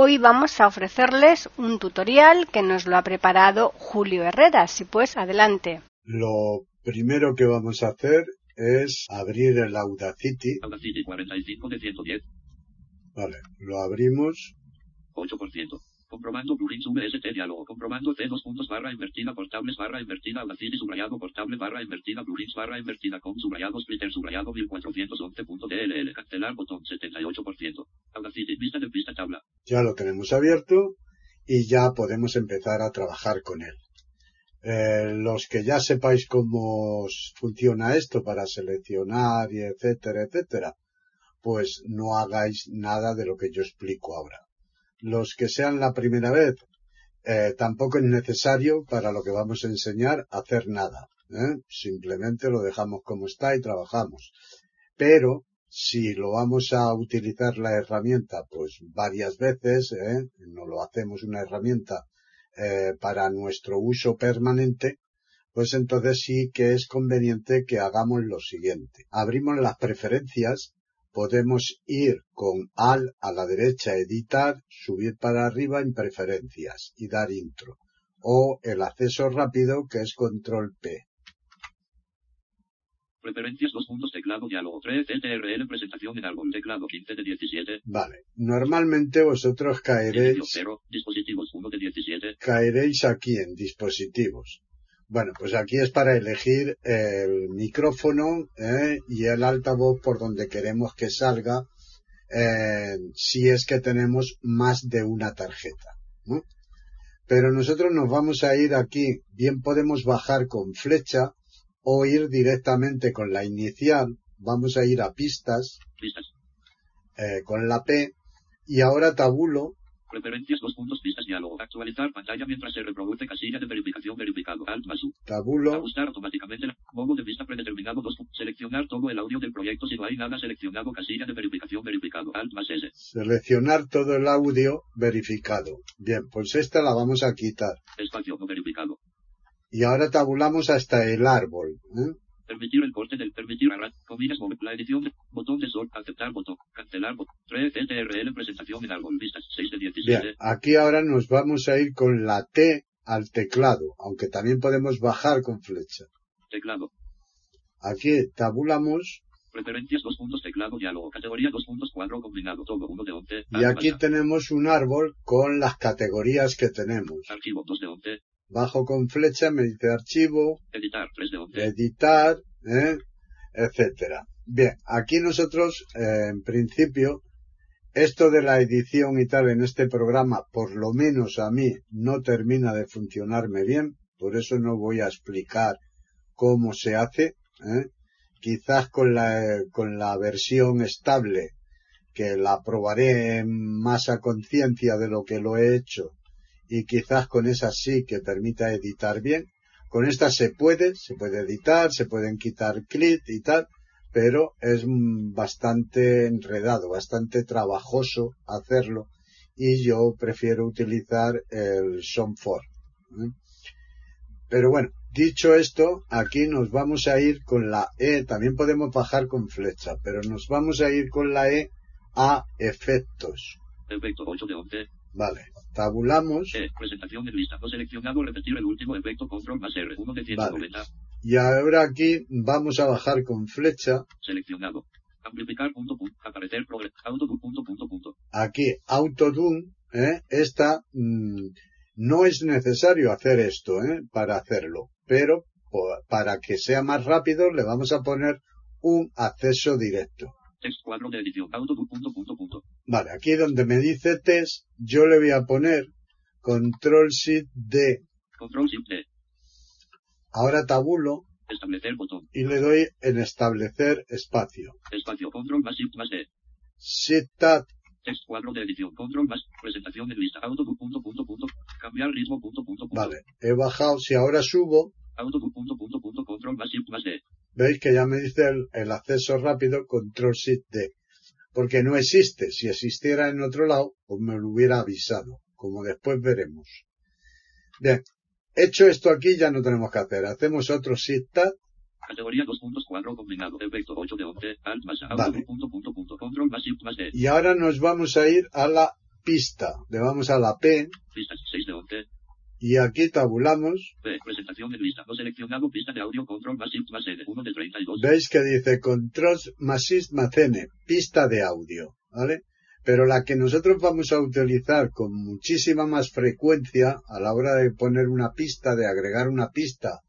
Hoy vamos a ofrecerles un tutorial que nos lo ha preparado Julio Herrera. Si pues, adelante. Lo primero que vamos a hacer es abrir el Audacity. Audacity 45 de 110. Vale, lo abrimos. 8%. Comprobando plugins VST diálogo. Comprobando C dos puntos barra invertida portables barra invertida Audacity subrayado portable barra invertida plugins barra invertida con subrayado splitter subrayado 1411.dll. Cancelar botón 78%. Audacity vista de pista tabla. Ya lo tenemos abierto y ya podemos empezar a trabajar con él. Eh, los que ya sepáis cómo funciona esto para seleccionar y etcétera, etcétera, pues no hagáis nada de lo que yo explico ahora los que sean la primera vez, eh, tampoco es necesario para lo que vamos a enseñar hacer nada. ¿eh? Simplemente lo dejamos como está y trabajamos. Pero si lo vamos a utilizar la herramienta pues varias veces, ¿eh? no lo hacemos una herramienta eh, para nuestro uso permanente, pues entonces sí que es conveniente que hagamos lo siguiente. Abrimos las preferencias podemos ir con al a la derecha editar, subir para arriba en preferencias y dar intro. O el acceso rápido que es control P. Preferencias, dos puntos, teclado, diálogo 3, CTRL, presentación en árbol, teclado 15 de 17. Vale. Normalmente vosotros caeréis. 0, dispositivos 1 de 17. Caeréis aquí en dispositivos. Bueno, pues aquí es para elegir el micrófono ¿eh? y el altavoz por donde queremos que salga eh, si es que tenemos más de una tarjeta. Pero nosotros nos vamos a ir aquí, bien podemos bajar con flecha o ir directamente con la inicial, vamos a ir a pistas, Pistas. eh, con la P y ahora tabulo Preferencias, dos puntos, pistas, diálogo. Actualizar pantalla mientras se reproduce casilla de verificación verificado. Alt más U. tabulo Ajustar automáticamente la modo de vista predeterminado. Dos, seleccionar todo el audio del proyecto si no hay nada seleccionado. Casilla de verificación verificado. Alt más S. seleccionar todo el audio verificado. Bien, pues esta la vamos a quitar. Espacio no verificado. Y ahora tabulamos hasta el árbol. ¿eh? Permitir el corte del permitir arra, comillas, la edición de, botón de sol, aceptar botón, cancelar botón, 3 CTRL presentación en árbol, vistas, 6 de 17. Bien, aquí ahora nos vamos a ir con la T al teclado, aunque también podemos bajar con flecha. Teclado. Aquí tabulamos Preferencias, dos puntos, teclado, diálogo, categoría, dos puntos, cuadro combinado, todo, uno de 11. y aquí tenemos un árbol con las categorías que tenemos. Archivo, 2 de 11. Bajo con flecha, me dice archivo, Editar, 3 de 11. editar, ¿eh? etcétera. Bien, aquí nosotros, eh, en principio, esto de la edición y tal en este programa, por lo menos a mí, no termina de funcionarme bien, por eso no voy a explicar cómo se hace. ¿eh? Quizás con la, con la versión estable, que la probaré más a conciencia de lo que lo he hecho, y quizás con esa sí que permita editar bien. Con esta se puede, se puede editar, se pueden quitar clips y tal, pero es bastante enredado, bastante trabajoso hacerlo y yo prefiero utilizar el Soundform. ¿eh? Pero bueno, dicho esto, aquí nos vamos a ir con la E, también podemos bajar con flecha, pero nos vamos a ir con la E a efectos. Efecto 8 de 11. Vale, tabulamos E, presentación de lista, no seleccionado, repetir el último efecto, control más R, 1 de 190. y ahora aquí vamos a bajar con flecha, Seleccionado. Amplificar punto punto. Aparecer progreso. Autodo punto punto punto. aquí Autotune, ¿eh? esta mm, no es necesario hacer esto ¿eh? para hacerlo, pero para que sea más rápido le vamos a poner un acceso directo. Text cuadro de edición. Autodo punto punto punto. Vale, aquí donde me dice test, yo le voy a poner control shift D. Control Shift D. Ahora tabulo Establecer botón. y le doy en establecer espacio. Espacio. Control más Shift más D. Shift tab Text cuadro de edición. Control más. Presentación en lista. Autobook punto punto punto. Cambiar ritmo punto punto punto. Vale, he bajado, si ahora subo, Veis que ya me dice el, el acceso rápido control shift D. Porque no existe. Si existiera en otro lado, pues me lo hubiera avisado, como después veremos. Bien, hecho esto aquí ya no tenemos que hacer. Hacemos otro shift tab, Categoría 2.4 combinado. Efecto 8 de 11. Alt más. Vale. Punto punto punto. Control más shift más D. y ahora nos vamos a ir a la pista. Le vamos a la P Pistas 6 de 11. Y aquí tabulamos. P. Presentación en lista. No seleccionado. Pista de audio. Control más shift más N. 1 de 32. Veis que dice control más shift más N, pista de audio, ¿vale? Pero la que nosotros vamos a utilizar con muchísima más frecuencia a la hora de poner una pista, de agregar una pista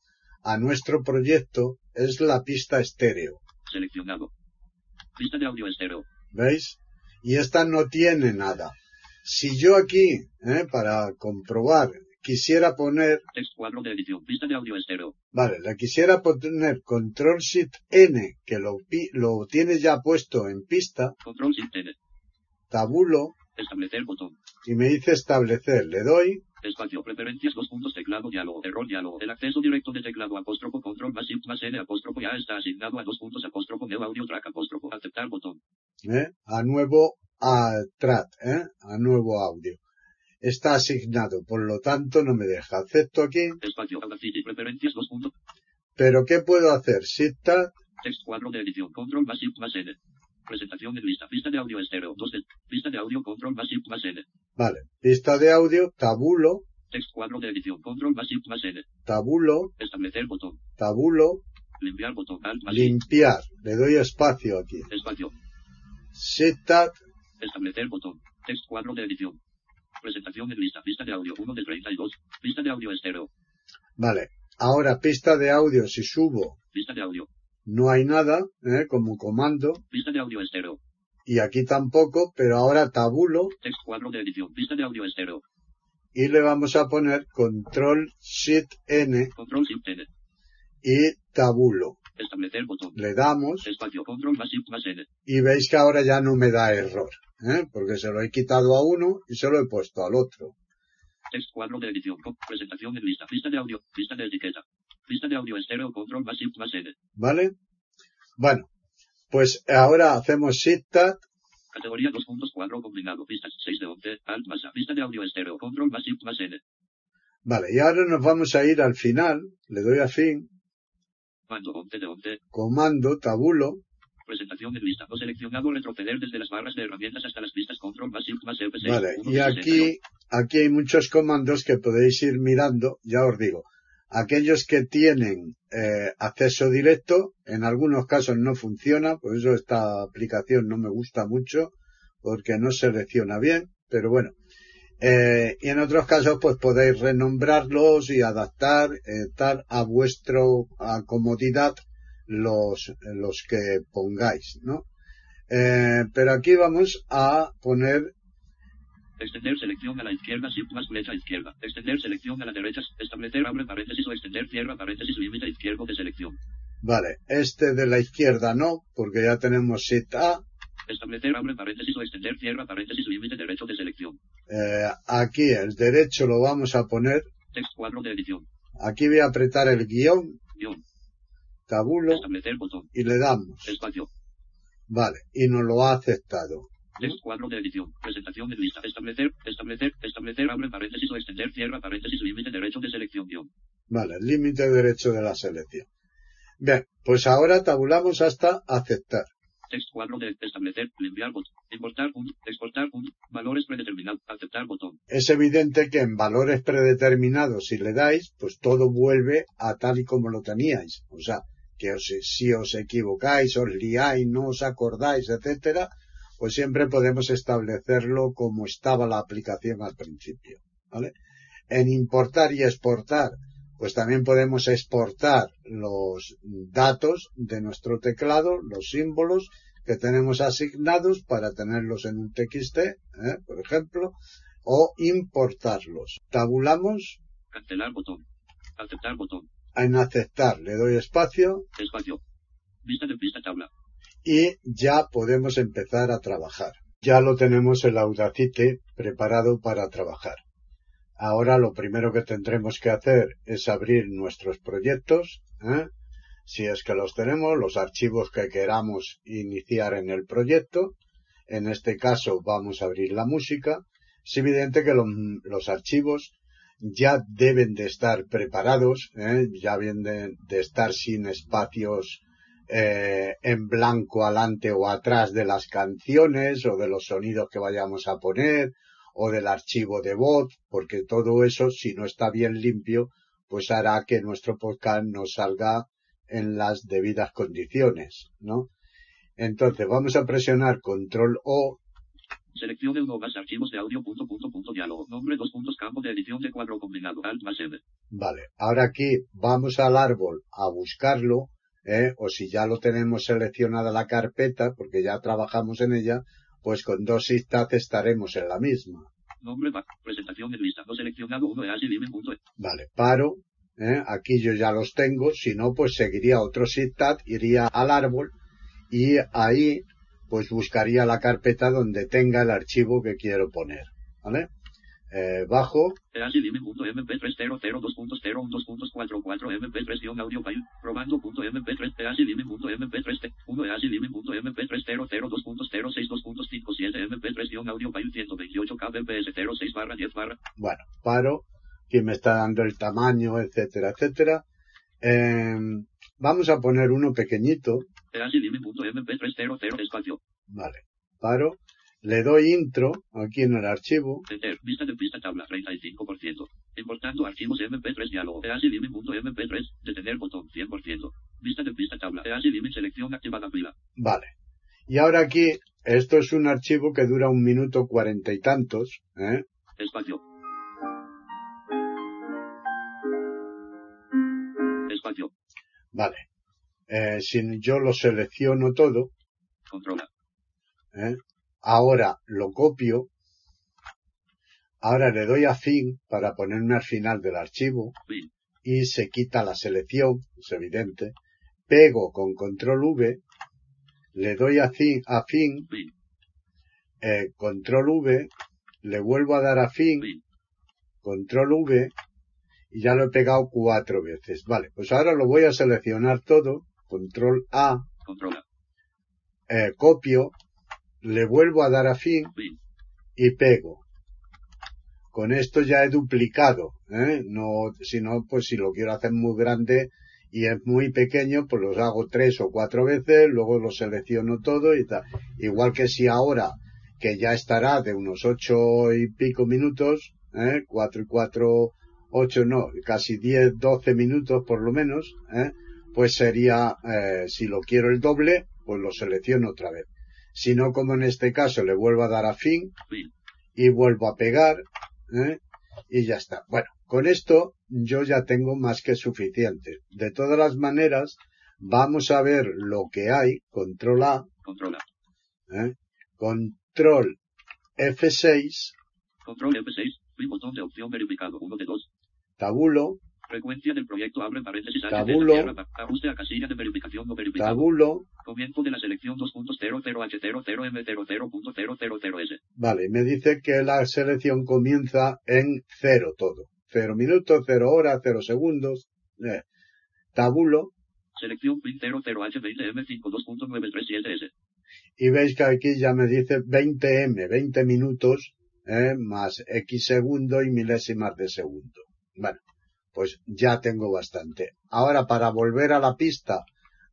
a nuestro proyecto, es la pista estéreo. Seleccionado. Pista de audio estéreo. ¿Veis? Y esta no tiene nada. Si yo aquí, ¿eh? para comprobar, quisiera poner, Text cuadro de edición. Pista de audio estéreo. vale, le quisiera poner control shift N, que lo, lo tiene ya puesto en pista, Control shift N. tabulo, Establecer botón. y me dice establecer. Le doy, Espacio. Preferencias. Dos puntos. Teclado. Diálogo. Error. Diálogo. El acceso directo de teclado. Apóstrofo. Control más shift más N. Apóstrofo. Ya está asignado a dos puntos. Apóstrofo. Neo audio track. Apóstrofo. Aceptar botón. ¿eh? a nuevo a track, ¿eh? a nuevo audio. Está asignado, por lo tanto no me deja. Acepto aquí, Espacio. Audacity. Preferencias. Dos puntos. pero ¿qué puedo hacer? Shift tab, Text cuadro de edición. Control más shift más N. Presentación en lista. Pista de audio estéreo. 2 de. Pista de audio. Control más shift más N. vale, pista de audio, tabulo, Text cuadro de edición. Control más shift más N. tabulo, Establecer botón. tabulo, Limpiar botón. Alt más limpiar. Le doy espacio aquí. Espacio. Shift tab, Establecer botón. Text cuadro de edición. Presentación en lista. Pista de audio 1 de 32. Pista de audio estéreo. vale. Ahora pista de audio, si subo, Pista de audio. no hay nada, ¿eh? como comando, Pista de audio estéreo. y aquí tampoco, pero ahora tabulo, Text cuadro de edición. Pista de audio estéreo. y le vamos a poner control shift N Control shift N. y tabulo. Establecer botón. Le damos Espacio. Control más shift más N. y veis que ahora ya no me da error, ¿eh? porque se lo he quitado a uno y se lo he puesto al otro. Text cuadro de edición. Co- Presentación en lista. Pista de audio. Pista de etiqueta. Pista de audio estéreo. Control más shift más N. ¿Vale? Bueno, pues ahora hacemos Shift Tab, Categoría 2.4 combinado. Pistas 6 de 11. Alt más A. Pista de audio estéreo. Control más shift más N. vale, y ahora nos vamos a ir al final, le doy a fin, Mando 11 de 11. comando, tabulo, Presentación en lista. No seleccionado. Retroceder desde las barras de herramientas hasta las pistas. Control más shift más F6. vale, 1 y de 60. aquí, aquí hay muchos comandos que podéis ir mirando, ya os digo, aquellos que tienen eh, acceso directo, en algunos casos no funciona, por eso esta aplicación no me gusta mucho, porque no selecciona bien, pero bueno. Eh, y en otros casos pues podéis renombrarlos y adaptar eh, tal a vuestro a comodidad los, los que pongáis, ¿no? Eh, pero aquí vamos a poner Extender selección a la izquierda, shift más flecha izquierda. Extender selección a la derecha, establecer abre paréntesis o extender cierra paréntesis límite izquierdo de selección. Vale, este de la izquierda no, porque ya tenemos Shift A. Establecer abre paréntesis o extender cierra paréntesis límite derecho de selección. Eh, aquí el derecho lo vamos a poner. Text cuadro de edición. Aquí voy a apretar el guion, Guión. Tabulo, y le damos. Espacio. Vale, y nos lo ha aceptado. Text cuadro de edición. Presentación en lista. Establecer, establecer, establecer abre paréntesis o extender cierra paréntesis límite derecho de selección. Guión. Vale, límite derecho de la selección. Bien, pues ahora tabulamos hasta aceptar. Text cuadro de establecer, limpiar botón. Importar punto, exportar punto, valores predeterminados, aceptar botón. Es evidente que en valores predeterminados, si le dais, pues todo vuelve a tal y como lo teníais. O sea, que os- si os equivocáis, os liáis, no os acordáis, etcétera, pues siempre podemos establecerlo como estaba la aplicación al principio. ¿Vale? En importar y exportar, pues también podemos exportar los datos de nuestro teclado, los símbolos que tenemos asignados para tenerlos en un TXT, ¿eh? por ejemplo, o importarlos. Tabulamos Cancelar botón. Aceptar botón. En aceptar, le doy espacio Espacio. Vista de pista tabla. y ya podemos empezar a trabajar. Ya lo tenemos el Audacity preparado para trabajar. Ahora lo primero que tendremos que hacer es abrir nuestros proyectos, ¿eh? si es que los tenemos, los archivos que queramos iniciar en el proyecto. En este caso vamos a abrir la música. Es evidente que los, archivos ya deben de estar preparados, ¿eh? ya deben de, estar sin espacios eh, en blanco adelante o atrás de las canciones o de los sonidos que vayamos a poner o del archivo de voz, porque todo eso, si no está bien limpio, pues hará que nuestro podcast no salga en las debidas condiciones, ¿no? Entonces vamos a presionar control O. Selección de uno más archivos de audio punto punto punto diálogo. Nombre dos puntos campo de edición de cuadro combinado. Alt más M. Vale. Ahora aquí vamos al árbol a buscarlo, ¿eh? o si ya lo tenemos seleccionada la carpeta, porque ya trabajamos en ella, pues con dos Tab estaremos en la misma. Nombre, presentación de lista, no seleccionado, uno de e. Vale, paro, ¿eh? aquí yo ya los tengo, si no, pues seguiría otro Tab, iría al árbol y ahí pues buscaría la carpeta donde tenga el archivo que quiero poner, ¿vale? eh, bajo. mp3 audio file, probando.mp3 easilime.mp3 1 easilime.mp3 mp3 audio file 128 kbps 06 barra 10 barra. Bueno, paro, que me está dando el tamaño, etcétera, etcétera. Eh, vamos a poner uno pequeñito. easilime.mp3 espacio. Vale, paro le doy intro aquí en el archivo. Enter, vista de pista tabla, 35%. Importando archivos MP3 diálogo, easilime.mp3, detener botón, 100%. Vista de pista tabla, easilime selección activada pila. Vale. Y ahora aquí, esto es un archivo que dura un minuto cuarenta y tantos, ¿eh? Espacio. Espacio. Vale. Eh, si yo lo selecciono todo. Controla. ¿eh? Ahora lo copio. Ahora le doy a fin para ponerme al final del archivo. Y se quita la selección, es evidente. Pego con control V. Le doy a fin, a fin. Eh, control V. Le vuelvo a dar a fin. Control V. Y ya lo he pegado cuatro veces. Vale, pues ahora lo voy a seleccionar todo. Control A. Eh, copio le vuelvo a dar a fin y pego. Con esto ya he duplicado, ¿eh? No, si no, pues si lo quiero hacer muy grande y es muy pequeño, pues los hago tres o cuatro veces, luego lo selecciono todo y tal. Igual que si ahora, que ya estará de unos ocho y pico minutos, ¿eh? cuatro y cuatro, ocho no, casi diez, doce minutos por lo menos, ¿eh? Pues sería, eh, si lo quiero el doble, pues lo selecciono otra vez. Sino como en este caso le vuelvo a dar a fin y vuelvo a pegar ¿eh? y ya está. Bueno, con esto yo ya tengo más que suficiente. De todas las maneras, vamos a ver lo que hay, control A, control, ¿eh? control F6, control F6, botón de opción verificado, uno de dos, tabulo, Frecuencia del proyecto abre paréntesis Tabulo. ajuste a casilla de verificación no verificado. Tabulo. Comienzo de la selección 2.00H00M0000S. Vale, me dice que la selección comienza en cero todo. Cero minutos, cero horas, cero segundos. Eh. Tabulo. Selección pin 00H20M52.937S. Y veis que aquí ya me dice 20M, 20 minutos, eh, más X segundo y milésimas de segundo. Bueno, pues ya tengo bastante. Ahora para volver a la pista,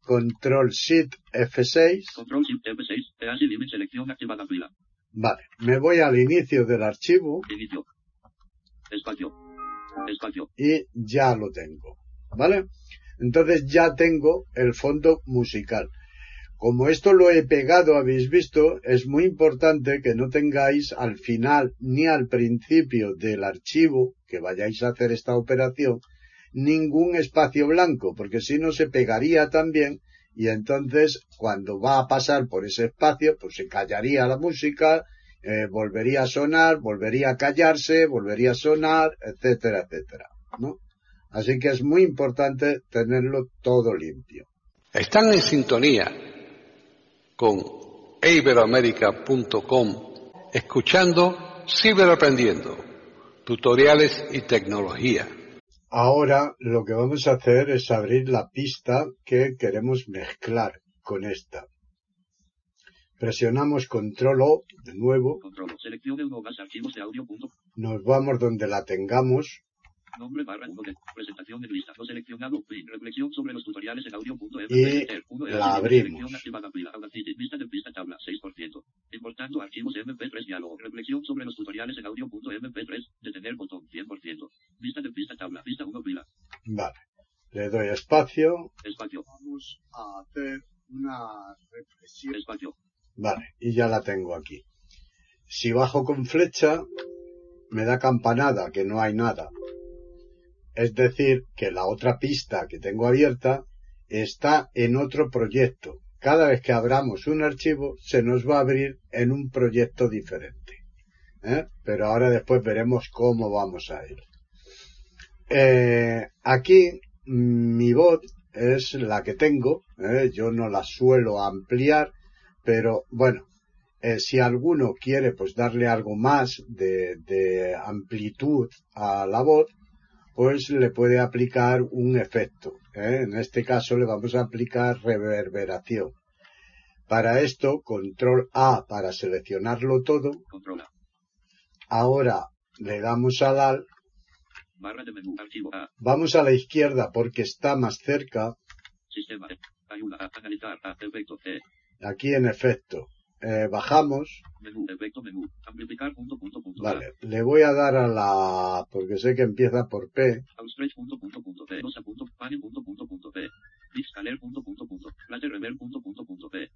control shift F6. Control shift F6, selección activada fila. Vale, me voy al inicio del archivo. Inicio. Espacio. Espacio. Y ya lo tengo. ¿Vale? Entonces ya tengo el fondo musical. Como esto lo he pegado, habéis visto, es muy importante que no tengáis al final ni al principio del archivo que vayáis a hacer esta operación ningún espacio blanco, porque si no se pegaría también y entonces cuando va a pasar por ese espacio, pues se callaría la música, eh, volvería a sonar, volvería a callarse, volvería a sonar, etcétera, etcétera. Así que es muy importante tenerlo todo limpio. Están en sintonía con iberoamérica.com, escuchando Ciberaprendiendo, tutoriales y tecnología. Ahora lo que vamos a hacer es abrir la pista que queremos mezclar con esta. Presionamos control O de nuevo. Control. Selección de más archivos de audio. Punto. Nos vamos donde la tengamos. Nombre barra 1 de presentación de lista. No seleccionado. Fin. Reflexión sobre los tutoriales en audio.mp. Y la abrimos. Vista de pista tabla 6%. Importando archivos MP3 diálogo. Reflexión sobre los tutoriales en audio.mp3. Detener botón 100%. Vista de pista tabla. Vista 1 pila. Vale. Le doy espacio. Espacio. Vamos a hacer una reflexión. Espacio. Vale, y ya la tengo aquí. Si bajo con flecha, me da campanada, que no hay nada. Es decir, que la otra pista que tengo abierta está en otro proyecto. Cada vez que abramos un archivo, se nos va a abrir en un proyecto diferente. ¿Eh? Pero ahora después veremos cómo vamos a ir. Eh, aquí, mi voz es la que tengo. ¿eh? Yo no la suelo ampliar pero bueno, si alguno quiere pues darle algo más de, de, amplitud a la voz, pues le puede aplicar un efecto. ¿eh? En este caso le vamos a aplicar reverberación. Para esto, control A para seleccionarlo todo. Control A. Ahora le damos al AL. Barra de menú, archivo A. Vamos a la izquierda porque está más cerca. Sistema. Ayuda a analizar a efecto C. Aquí en efecto. Eh, bajamos. Menú, efecto, menú. Amplificar, punto, punto, punto. Vale. Le voy a dar a la, porque sé que empieza por P. Outstretch, punto, punto, punto, P. Rosa, punto, pane, punto, punto, punto, P. Pixcaler, punto, punto, punto. Plate, rever, punto, punto, punto, P.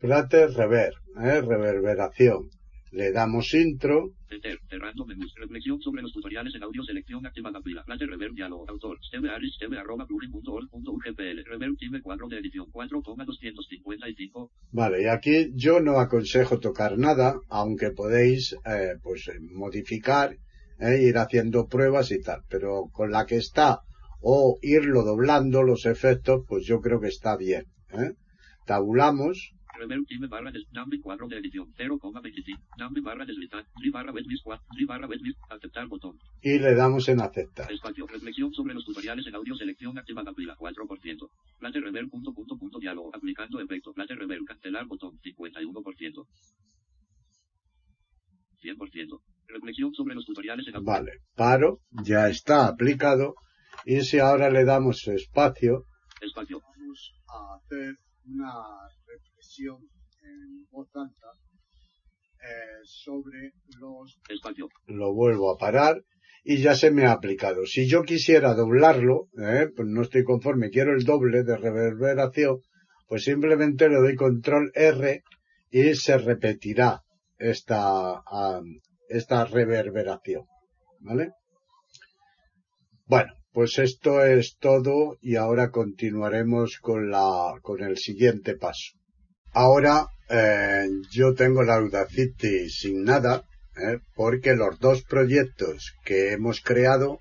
Plate, rever, eh, reverberación. Le damos intro. Enter, cerrando menús. Reflexión sobre los tutoriales en audio. Selección activada. Pila. Plate, reverb, diálogo. Autor. Steve Harris, Steve, arroba, plugin.org.ugpl. Reverb, time 4 de edición. 4,255. Vale, y aquí yo no aconsejo tocar nada, aunque podéis, eh, pues, modificar, eh, ir haciendo pruebas y tal. Pero con la que está, o irlo doblando los efectos, pues yo creo que está bien. ¿eh? Tabulamos. Reverb time barra des, number 4 de edición 0,25. Number barra deslizar. Dri barra wetmiss 4. Dri barra wetmiss. Aceptar botón. Y le damos en aceptar. Espacio. Reflexión sobre los tutoriales en audio. Selección activada. Pila 4%. Plate reverb. Punto, punto, punto. Diálogo. Aplicando efecto. Plate. Cancelar botón. 51%. 100%. Reflexión sobre los tutoriales en audio. Vale. Paro. Ya está aplicado. Y si ahora le damos espacio. Espacio. Vamos a hacer una reflexión en voz alta eh, sobre los... Lo vuelvo a parar y ya se me ha aplicado. Si yo quisiera doblarlo, eh, pues no estoy conforme, quiero el doble de reverberación, pues simplemente le doy control R y se repetirá esta, um, esta reverberación. ¿Vale? Bueno, pues esto es todo y ahora continuaremos con la, con el siguiente paso. Ahora eh, yo tengo la Audacity sin nada, eh, porque los dos proyectos que hemos creado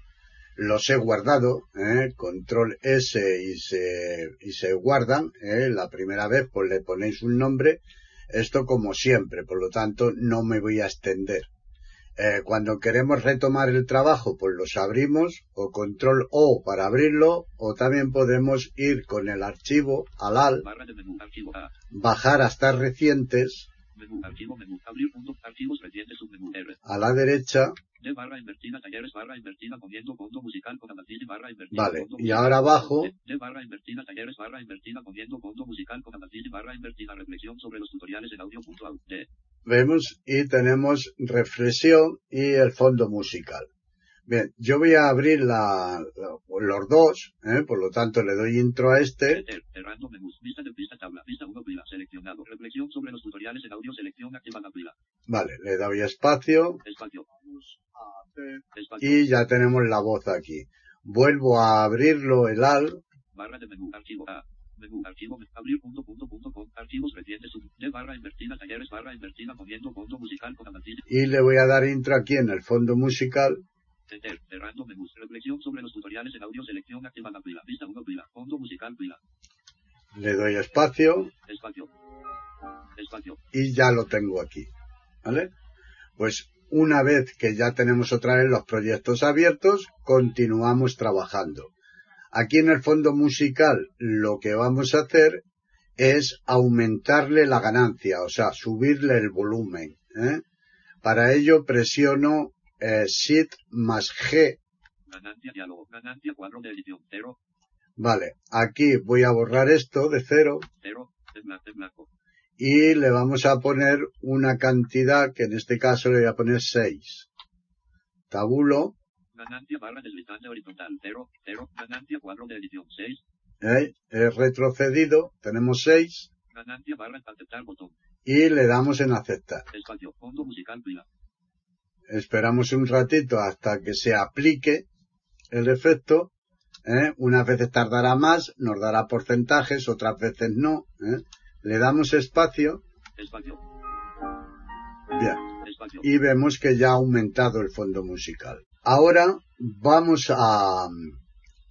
los he guardado, eh, control S y se, y se guardan, eh, la primera vez pues le ponéis un nombre, esto como siempre, por lo tanto no me voy a extender. Eh, cuando queremos retomar el trabajo, pues los abrimos o control O para abrirlo o también podemos ir con el archivo al AL, Barra de menú. Archivo A. bajar hasta recientes Menú. Archivo. Menú. Abrir. Punto. Archivos recientes. Submenú. R. a la derecha, barra invertida. Talleres barra invertida. Poniendo fondo musical con Audacity barra invertida. vale, fondo y ahora abajo, barra invertida. Talleres barra invertida. Poniendo fondo musical con Audacity barra invertida. Reflexión sobre los tutoriales en audio. Punto, au. D. vemos y tenemos reflexión y el fondo musical. Bien, yo voy a abrir la, la- los dos, ¿eh? por lo tanto le doy intro a este, Enter, cerrando menús, vista de pista tabla, vista 1 pila, seleccionado, reflexión sobre los tutoriales en audio, selección activada pila, vale, le doy espacio. Espacio, espacio, y ya tenemos la voz aquí. Vuelvo a abrirlo el AL, barra de menú, archivo A, menú, archivo, abrir punto punto punto com, archivos recientes, sub, D barra invertida, talleres barra invertida, poniendo fondo musical con Audacity, y le voy a dar intro aquí en el fondo musical, enter, cerrando menús, reflexión sobre los tutoriales en audio, selección activada pila, vista 1 pila, fondo musical pila, le doy espacio, espacio, Espacio. y ya lo tengo aquí. ¿Vale? Pues una vez que ya tenemos otra vez los proyectos abiertos, continuamos trabajando. Aquí en el fondo musical lo que vamos a hacer es aumentarle la ganancia, o sea, subirle el volumen. ¿eh? Para ello presiono eh, Shift más G. Ganancia diálogo. Ganancia cuadro de edición. Cero. Vale, aquí voy a borrar esto de cero Cero. En blanco. Blanco. y le vamos a poner una cantidad que en este caso le voy a poner 6. Tabulo, Ganancia barra deslizante horizontal. Cero. Cero. Ganancia cuadro de edición. Seis. ¿eh? he retrocedido, tenemos 6 Ganancia barra aceptar botón. y le damos en aceptar. Espacio. Fondo musical pila. Esperamos un ratito hasta que se aplique el efecto. ¿eh? Unas veces tardará más, nos dará porcentajes, otras veces no. ¿eh? Le damos espacio, Espacio. bien, Espacio. y vemos que ya ha aumentado el fondo musical. Ahora vamos a mm,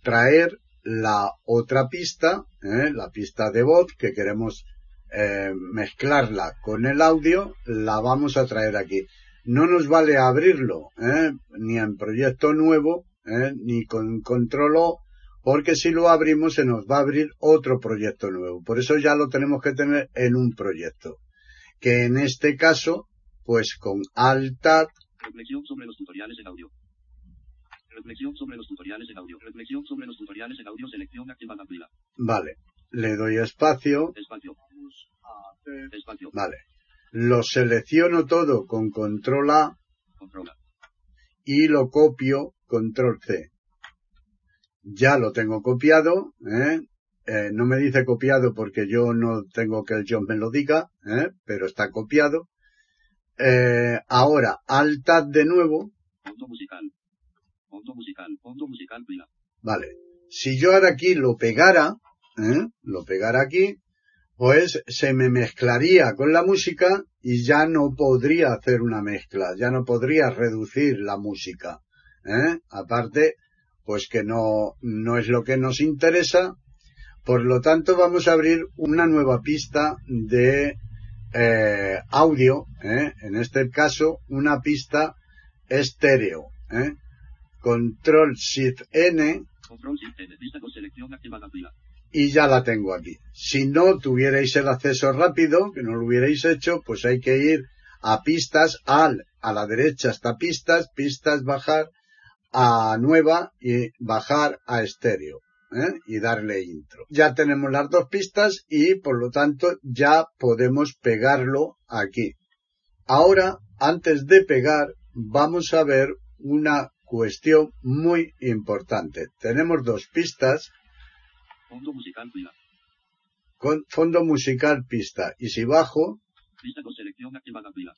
traer la otra pista, ¿eh? la pista de voz que queremos eh, mezclarla con el audio, la vamos a traer aquí. No nos vale abrirlo, ¿eh? ni en proyecto nuevo, ni con control O, porque si lo abrimos se nos va a abrir otro proyecto nuevo. Por eso ya lo tenemos que tener en un proyecto. Que en este caso, pues con Alt Tab Reflexión. Reflexión sobre los tutoriales en audio. Reflexión sobre los tutoriales en audio. Selección activada pila. Vale, le doy espacio, Espacio. Espacio. vale. Lo selecciono todo con control A Controla. y lo copio control C. Ya lo tengo copiado, ¿eh? Eh, no me dice copiado porque yo no tengo que el John me lo diga, ¿eh? pero está copiado. Eh, ahora, Alt Tab de nuevo, Fondo musical. Musical. Fondo musical. Vale. Si yo ahora aquí lo pegara, ¿eh? lo pegara aquí, pues se me mezclaría con la música y ya no podría hacer una mezcla, ya no podría reducir la música. ¿eh? Aparte, pues que no, no es lo que nos interesa. Por lo tanto, vamos a abrir una nueva pista de eh, audio, ¿eh? en este caso, una pista estéreo. ¿eh? Control Shift N Control Shift Lista con selección activada pila. y ya la tengo aquí. Si no tuvierais el acceso rápido, que no lo hubierais hecho, pues hay que ir a pistas, al, a la derecha está pistas, pistas bajar a nueva y bajar a estéreo. ¿eh? Y darle intro. Ya tenemos las dos pistas y por lo tanto ya podemos pegarlo aquí. Ahora, antes de pegar, vamos a ver una cuestión muy importante. Tenemos dos pistas Fondo musical pila. con fondo musical pista. Y si bajo, Lista con selección activada pila.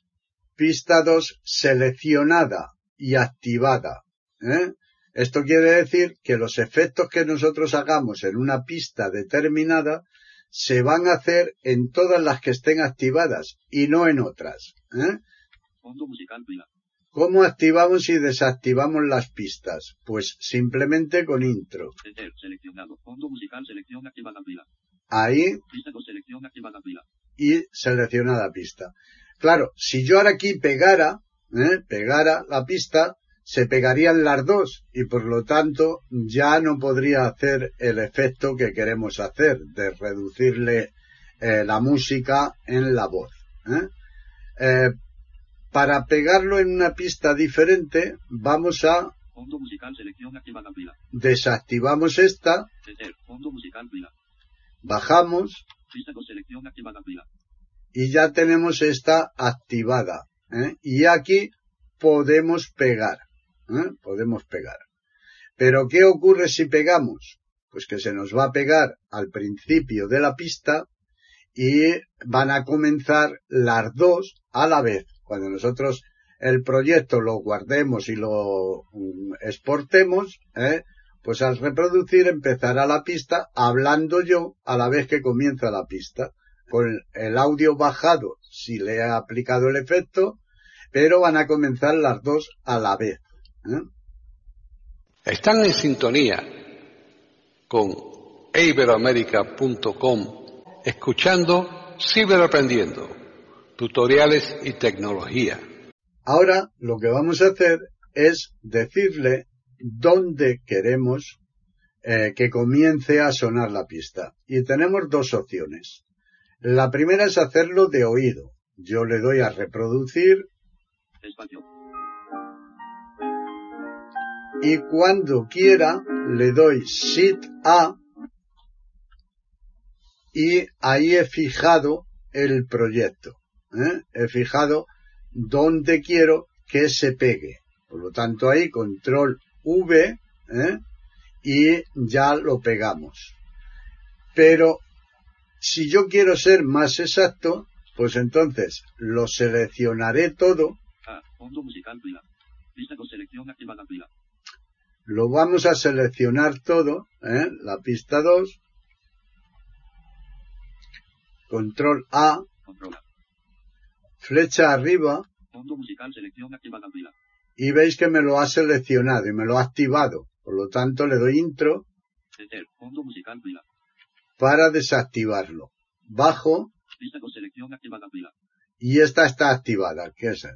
pista 2 seleccionada y activada. ¿eh? Esto quiere decir que los efectos que nosotros hagamos en una pista determinada se van a hacer en todas las que estén activadas y no en otras. ¿eh? Fondo musical pila. ¿Cómo activamos y desactivamos las pistas? Pues simplemente con intro. Enter. Seleccionado. Fondo musical. Selección activada pila. Ahí Lista con selección pila. y seleccionada pista. Claro, si yo ahora aquí pegara, ¿eh? pegara la pista, se pegarían las dos y por lo tanto ya no podría hacer el efecto que queremos hacer de reducirle eh, la música en la voz. ¿eh? Para pegarlo en una pista diferente, vamos a Fondo musical. Selección desactivamos esta. Fondo musical bajamos con selección pila. y ya tenemos esta activada. ¿eh? Y aquí podemos pegar. ¿eh? Podemos pegar. Pero ¿qué ocurre si pegamos? Pues que se nos va a pegar al principio de la pista y van a comenzar las dos a la vez. Cuando nosotros el proyecto lo guardemos y lo mm, exportemos, ¿eh? pues al reproducir empezará la pista hablando yo a la vez que comienza la pista con el audio bajado si le he aplicado el efecto, pero van a comenzar las dos a la vez. ¿eh? Están en sintonía con iberoamerica.com escuchando Ciberaprendiendo, tutoriales y tecnología. Ahora lo que vamos a hacer es decirle dónde queremos eh, que comience a sonar la pista. Y tenemos dos opciones. La primera es hacerlo de oído. Yo le doy a reproducir Espacio. y cuando quiera le doy Shift A y ahí he fijado el proyecto. ¿Eh? He fijado dónde quiero que se pegue. Por lo tanto ahí control V ¿eh? y ya lo pegamos. Pero si yo quiero ser más exacto, pues entonces lo seleccionaré todo, A. Fondo musical pila. Lista con selección activada pila. lo vamos a seleccionar todo, ¿eh? la pista 2, control A, Controla. Flecha arriba, Fondo musical selección activada pila. y veis que me lo ha seleccionado y me lo ha activado. Por lo tanto, le doy intro Enter. Fondo musical pila. para desactivarlo. Bajo Lista con selección activada pila. y esta está activada, que es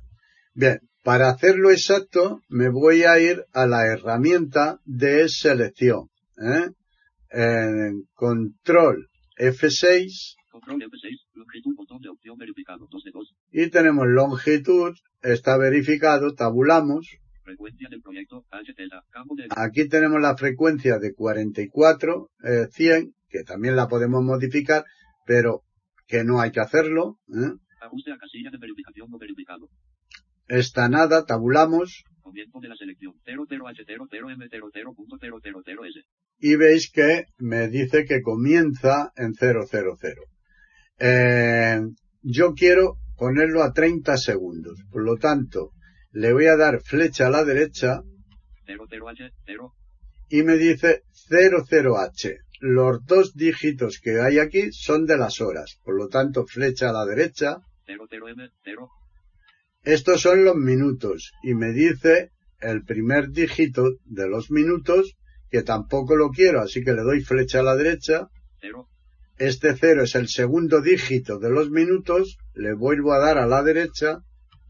Bien, para hacerlo exacto me voy a ir a la herramienta de selección. ¿eh? En control F6 Control F6. Longitud botón de opción verificado. 2 de 2. y tenemos longitud, está verificado, tabulamos. Frecuencia del proyecto. HZ. Campo de. Aquí tenemos la frecuencia de 44, eh, 100, que también la podemos modificar, pero que no hay que hacerlo. ¿eh? Ajuste a casilla de verificación no verificado. Esta nada, tabulamos Comienzo de la selección. 00H00M00.000S. y veis que me dice que comienza en 000. Eh, yo quiero ponerlo a 30 segundos, por lo tanto, le voy a dar flecha a la derecha 00H. 0. y me dice 00H. Los dos dígitos que hay aquí son de las horas, por lo tanto, flecha a la derecha 00M. 0. Estos son los minutos y me dice el primer dígito de los minutos que tampoco lo quiero, así que le doy flecha a la derecha. 0. Este cero es el segundo dígito de los minutos, le vuelvo a dar a la derecha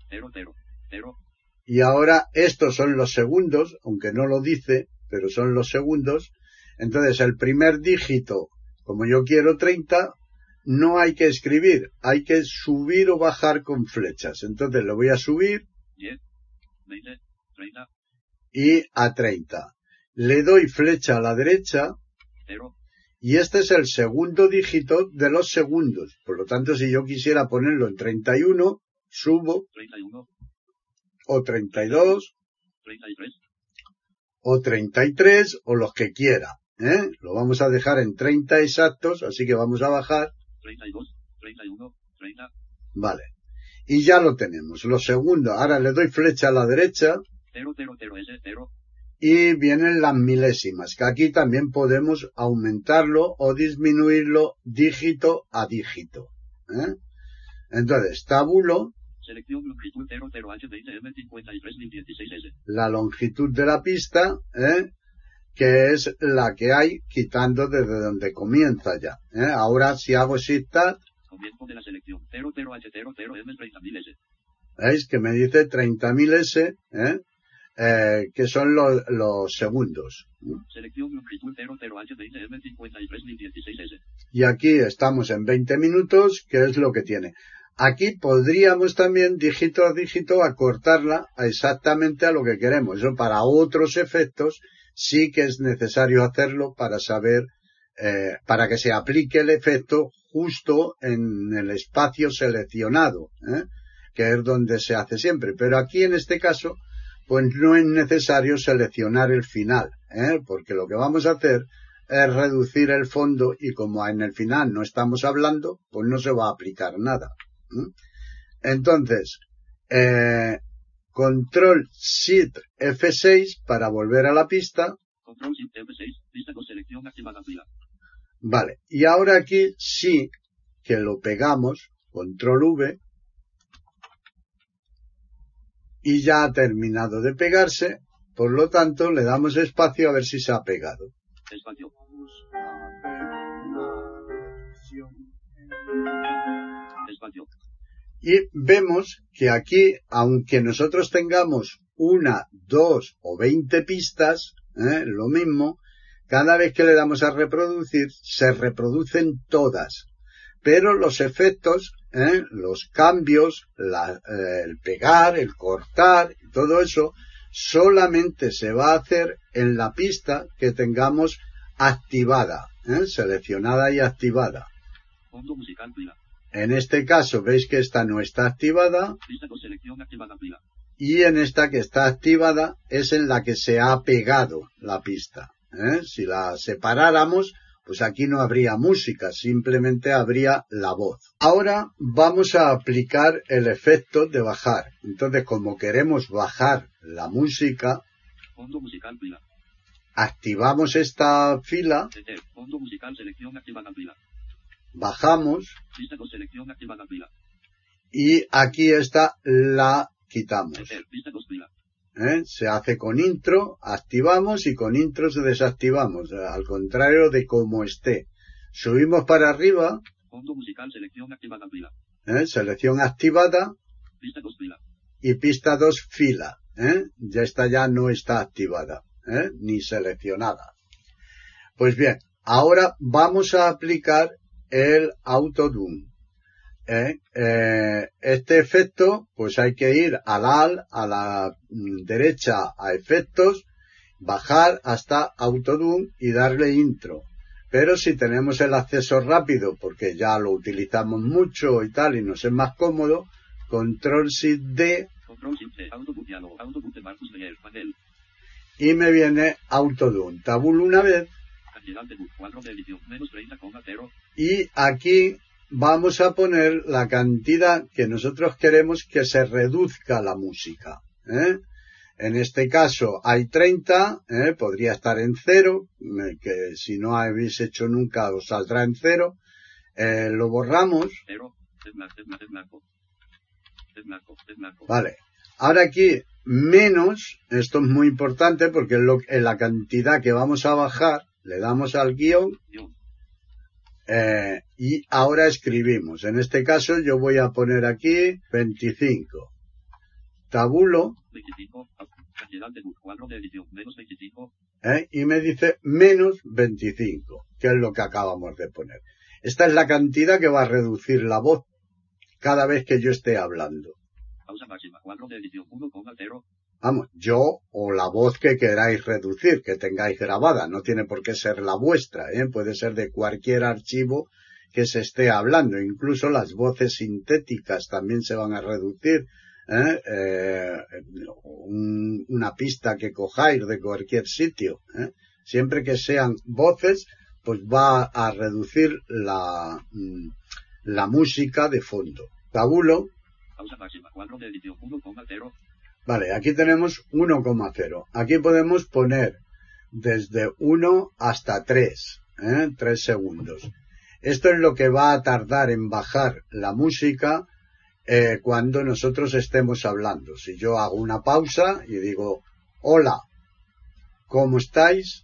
0. 0. 0. y ahora estos son los segundos, aunque no lo dice, pero son los segundos. Entonces el primer dígito, como yo quiero 30, no hay que escribir, hay que subir o bajar con flechas. Entonces le voy a subir 10. 20. 30. y a 30. Le doy flecha a la derecha 0. Y este es el segundo dígito de los segundos. Por lo tanto, si yo quisiera ponerlo en 31, subo 31. o 32 33. o 33 o los que quiera. ¿eh? Lo vamos a dejar en 30 exactos, así que vamos a bajar. 32. 31. 30. Vale. Y ya lo tenemos. Lo segundo, ahora le doy flecha a la derecha 0. 0. 0. S. 0. Y vienen las milésimas, que aquí también podemos aumentarlo o disminuirlo dígito a dígito. ¿eh? Entonces, tabulo Selección longitud 00H20M53016S. la longitud de la pista, ¿eh? que es la que hay quitando desde donde comienza ya. ¿eh? Ahora si hago shift tab, Comienzo de la selección. 00H00M30.000S. veis que me dice 30.000 S, ¿eh? Eh, que son los, los segundos. Selección longitud 00H20M53.016S. Y aquí estamos en 20 minutos, que es lo que tiene. Aquí podríamos también, dígito a dígito, acortarla a exactamente a lo que queremos. Eso para otros efectos sí que es necesario hacerlo para saber, eh, para que se aplique el efecto justo en el espacio seleccionado, ¿eh? que es donde se hace siempre. Pero aquí en este caso, pues no es necesario seleccionar el final, ¿eh? porque lo que vamos a hacer es reducir el fondo y como en el final no estamos hablando, pues no se va a aplicar nada. Entonces, eh, control shift F6 para volver a la pista. Control Shift F6. Lista con selección activada pila. Vale. Y ahora aquí sí que lo pegamos, control V. Y ya ha terminado de pegarse. Por lo tanto, le damos espacio a ver si se ha pegado. Espacio. Espacio. Y vemos que aquí, aunque nosotros tengamos una, dos o veinte pistas, ¿eh? lo mismo, cada vez que le damos a reproducir, se reproducen todas. Pero los efectos, ¿eh? los cambios, la- eh, el pegar, el cortar, todo eso, solamente se va a hacer en la pista que tengamos activada, ¿eh? seleccionada y activada. Musical. En este caso veis que esta no está activada y en esta que está activada es en la que se ha pegado la pista. Si la separáramos, pues aquí no habría música, simplemente habría la voz. Ahora vamos a aplicar el efecto de bajar. Entonces, como queremos bajar la música, Fondo musical pila. activamos esta fila. Fondo musical selección bajamos con selección y aquí esta la quitamos. Con. ¿Eh? Se hace con intro, activamos y con intro se desactivamos, al contrario de como esté. Subimos para arriba, Fondo musical selección activada pila. ¿eh? selección activada Lista con pila. y pista 2 fila. ¿eh? Ya esta ya no está activada, ¿eh? ni seleccionada. Pues bien, ahora vamos a aplicar el autodoom. ¿Eh? Eh, este efecto, pues hay que ir al AL, a la derecha a efectos, bajar hasta autodoom y darle intro. Pero si tenemos el acceso rápido, porque ya lo utilizamos mucho y tal, y nos es más cómodo, control shift D Control shift Leer. Panel. y me viene autodoom. Tabulo una vez Cantidad de boot. Cuadro de edición. Menos 30,0. y aquí vamos a poner la cantidad que nosotros queremos que se reduzca la música. ¿eh? En este caso hay 30, ¿eh? podría estar en cero, eh, que si no habéis hecho nunca os saldrá en cero. Eh, lo borramos, vale. Ahora aquí menos, esto es muy importante porque es lo- en la cantidad que vamos a bajar, le damos al guion Guión. Eh, y ahora escribimos. En este caso yo voy a poner aquí 25. Tabulo 25. au- Cantidad de. Cuadro de edición. Menos 25. ¿eh? y me dice menos 25, que es lo que acabamos de poner. Esta es la cantidad que va a reducir la voz cada vez que yo esté hablando. Pausa máxima. Cuadro de edición. 1,0. Vamos, yo o la voz que queráis reducir, que tengáis grabada, no tiene por qué ser la vuestra, ¿eh? puede ser de cualquier archivo que se esté hablando, incluso las voces sintéticas también se van a reducir. ¿eh? Eh, un- una pista que cojáis de cualquier sitio, ¿eh? siempre que sean voces, pues va a reducir la, mm, la música de fondo. Tabulo, Pausa máxima. Cuadro de edición. 1,0. Vale, aquí tenemos 1,0. Aquí podemos poner desde 1 hasta 3, ¿eh? 3 segundos. Esto es lo que va a tardar en bajar la música eh, cuando nosotros estemos hablando. Si yo hago una pausa y digo, hola, ¿cómo estáis?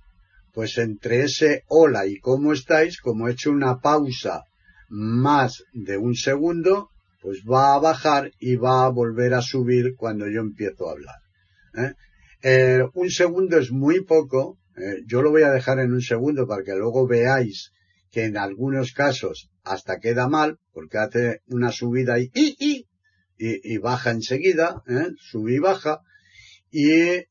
Pues entre ese hola y cómo estáis, como he hecho una pausa más de un segundo, pues va a bajar y va a volver a subir cuando yo empiezo a hablar. ¿eh? Eh, un segundo es muy poco, eh, yo lo voy a dejar en un segundo para que luego veáis que en algunos casos hasta queda mal, porque hace una subida y, y, y, y, baja enseguida, sube y baja, y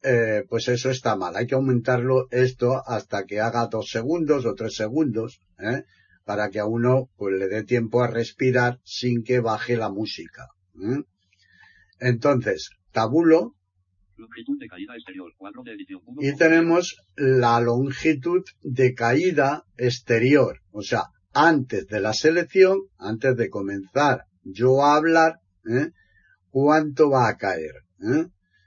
pues eso está mal. Hay que aumentarlo esto hasta que haga dos segundos o tres segundos. Para que a uno pues le dé tiempo a respirar sin que baje la música. Entonces, tabulo Longitud de caída exterior. Cuadro de edición. y tenemos la longitud de caída exterior. O sea, antes de la selección, antes de comenzar yo a hablar, ¿eh? cuánto va a caer. ¿eh?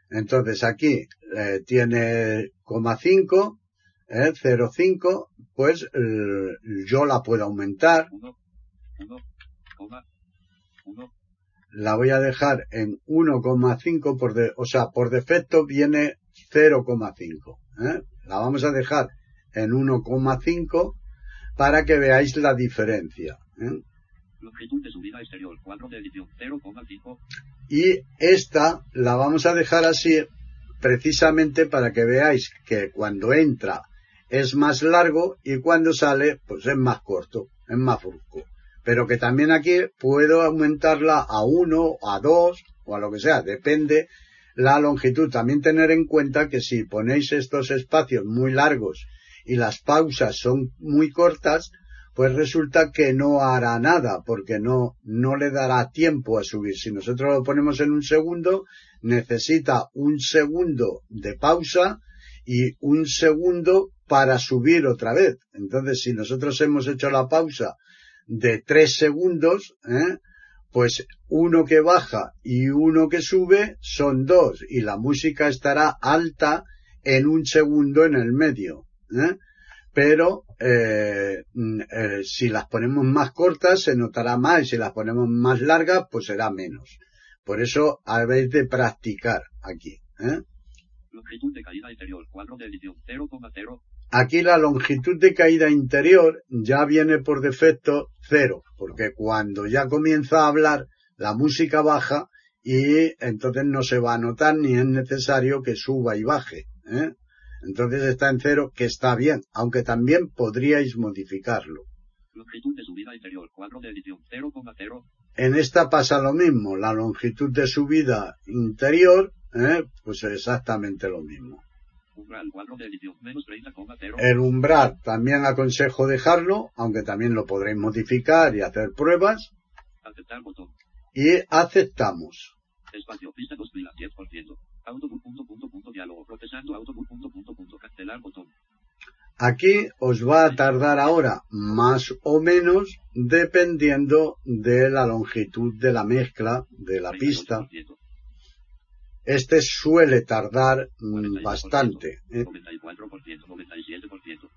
Entonces aquí eh, tiene coma 5, ¿eh? 0,5, pues eh, yo la puedo aumentar, 1. 1. Coma. 1. la voy a dejar en 1,5 por de, o sea, por defecto viene 0,5. ¿eh? La vamos a dejar en 1,5 para que veáis la diferencia. ¿eh? Longitud de subida exterior, cuadro de edición, 0,5. Y esta la vamos a dejar así precisamente para que veáis que cuando entra es más largo y cuando sale pues es más corto, es más brusco. Pero que también aquí puedo aumentarla a 1, a 2 o a lo que sea, depende la longitud. También tener en cuenta que si ponéis estos espacios muy largos y las pausas son muy cortas, pues resulta que no hará nada, porque no, no le dará tiempo a subir. Si nosotros lo ponemos en un segundo, necesita un segundo de pausa y un segundo para subir otra vez. Entonces, si nosotros hemos hecho la pausa de tres segundos, ¿eh? pues uno que baja y uno que sube son dos y la música estará alta en un segundo en el medio. ¿eh? Pero eh, mm, eh, si las ponemos más cortas se notará más y si las ponemos más largas pues será menos. Por eso habéis de practicar aquí. de caída interior, cuadro de edición, 0,0. Aquí la longitud de caída interior ya viene por defecto cero, porque cuando ya comienza a hablar la música baja y entonces no se va a notar ni es necesario que suba y baje. ¿eh? Entonces está en cero, que está bien, aunque también podríais modificarlo. Longitud de subida interior, cuadro de edición, 0,0. En esta pasa lo mismo, la longitud de subida interior, ¿eh? pues exactamente lo mismo. El umbral también aconsejo dejarlo, aunque también lo podréis modificar y hacer pruebas. Aceptar botón. Y aceptamos. Espacio, pista 2 pilas, 10%. Autobus, punto, punto, punto, diálogo. Procesando autobus, punto, punto, punto. Cancelar botón. Aquí os va a tardar ahora más o menos dependiendo de la longitud de la mezcla de la pista. 32%. Este suele tardar mm, 42%, bastante. ¿eh? 94%, 97%.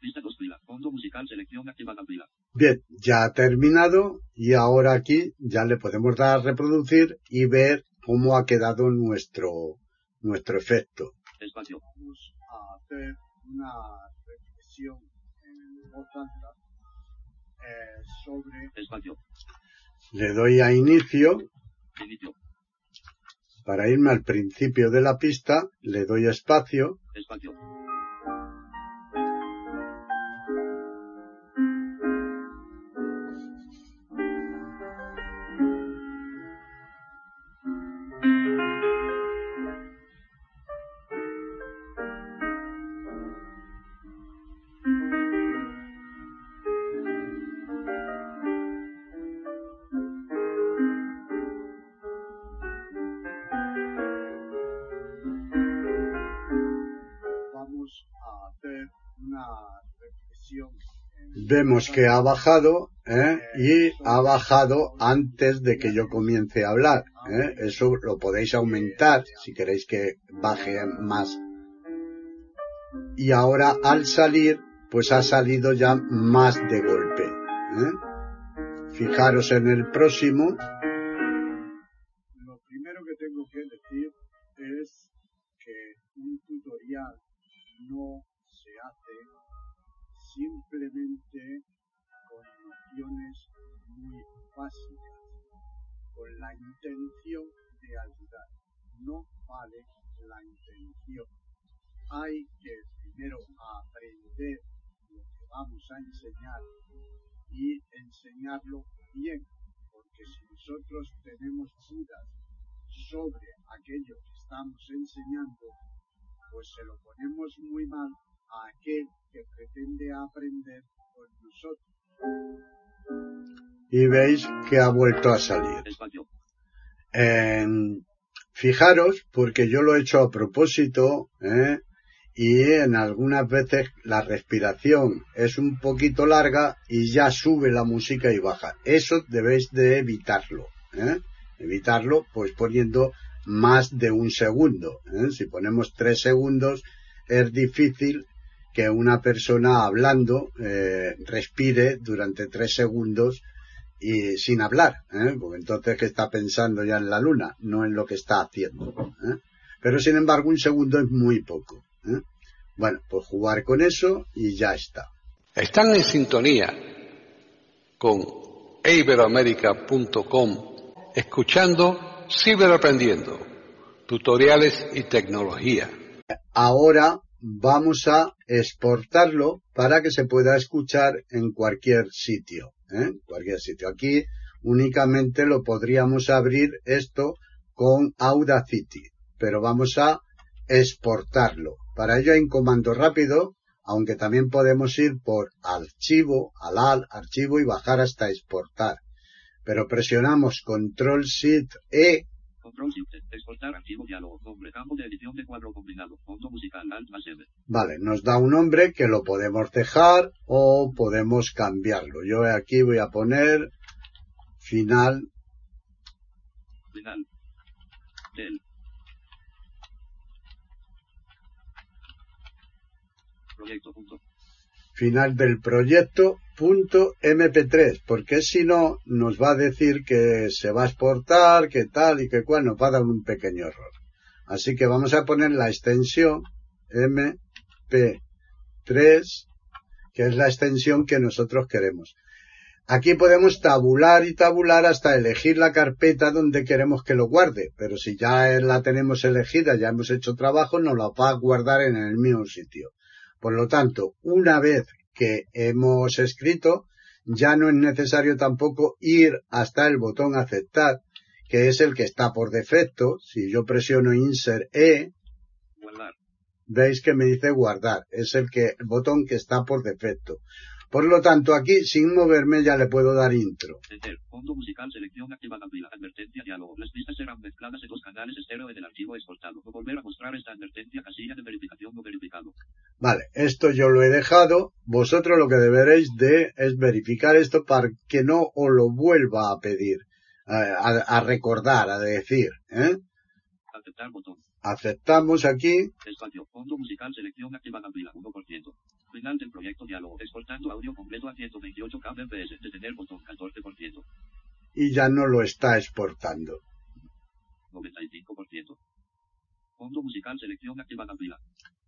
Pista 2 pilas. Fondo musical, selección activada pila. Bien, ya ha terminado y ahora aquí ya le podemos dar a reproducir y ver cómo ha quedado nuestro, nuestro efecto. Espacio. Vamos a hacer una reflexión en voz alta eh, sobre... Espacio. Le doy a inicio. Inicio. Para irme al principio de la pista, le doy espacio. Vemos que ha bajado ¿eh? y ha bajado antes de que yo comience a hablar. ¿eh? Eso lo podéis aumentar si queréis que baje más. Y ahora al salir, pues ha salido ya más de golpe. ¿eh? Fijaros en el próximo. Hay que primero aprender lo que vamos a enseñar y enseñarlo bien, porque si nosotros tenemos dudas sobre aquello que estamos enseñando, pues se lo ponemos muy mal a aquel que pretende aprender con nosotros. Y veis que ha vuelto a salir. Fijaros, porque yo lo he hecho a propósito, ¿eh? Y en algunas veces la respiración es un poquito larga y ya sube la música y baja. Eso debéis de evitarlo. ¿eh? Evitarlo pues poniendo más de un segundo. ¿eh? Si ponemos tres segundos es difícil que una persona hablando eh, respire durante tres segundos y sin hablar, ¿eh? porque entonces que está pensando ya en la luna, no en lo que está haciendo. ¿eh? Pero sin embargo un segundo es muy poco. ¿Eh? Bueno, pues jugar con eso y ya está. Están en sintonía con iberoamérica.com, escuchando Ciberaprendiendo, tutoriales y tecnología. Ahora vamos a exportarlo para que se pueda escuchar en cualquier sitio, ¿eh? cualquier sitio. Aquí únicamente lo podríamos abrir esto con Audacity, pero vamos a exportarlo. Para ello hay un comando rápido, aunque también podemos ir por archivo, al al, archivo y bajar hasta exportar. Pero presionamos control shift E Control Shift. Exportar archivo diálogo. Nombre. Campo de edición de cuadro combinado. Fondo musical. Alt más M. Vale, nos da un nombre que lo podemos dejar o podemos cambiarlo. Yo aquí voy a poner final Final. Del. Final del proyecto punto mp3 porque si no nos va a decir que se va a exportar que tal y que cual nos va a dar un pequeño error. Así que vamos a poner la extensión mp3 que es la extensión que nosotros queremos. Aquí podemos tabular y tabular hasta elegir la carpeta donde queremos que lo guarde pero si ya la tenemos elegida ya hemos hecho trabajo nos la va a guardar en el mismo sitio por lo tanto, una vez que hemos escrito, ya no es necesario tampoco ir hasta el botón aceptar, que es el que está por defecto. Si yo presiono Insert E, Guardar. veis que me dice guardar. Es el que, el botón que está por defecto. Por lo tanto, aquí, sin moverme, ya le puedo dar intro. Enter. Fondo musical. Selección activa. Pila. Advertencia. Diálogo. Las pistas serán mezcladas en dos canales estéreo archivo exportado. No volver a mostrar esta advertencia. Casilla de verificación no verificado. Vale, esto yo lo he dejado. Vosotros lo que deberéis de es verificar esto para que no os lo vuelva a pedir, a, a- a recordar, a decir. ¿eh? Aceptar botón. Aceptamos aquí. Espacio. Fondo musical. Selección activa. Pila. 1%. Final del proyecto. Diálogo. Exportando audio completo a 128 kbps. Detener botón. 14%. y ya no lo está exportando. 95%. Fondo musical. Selección activa. Pila.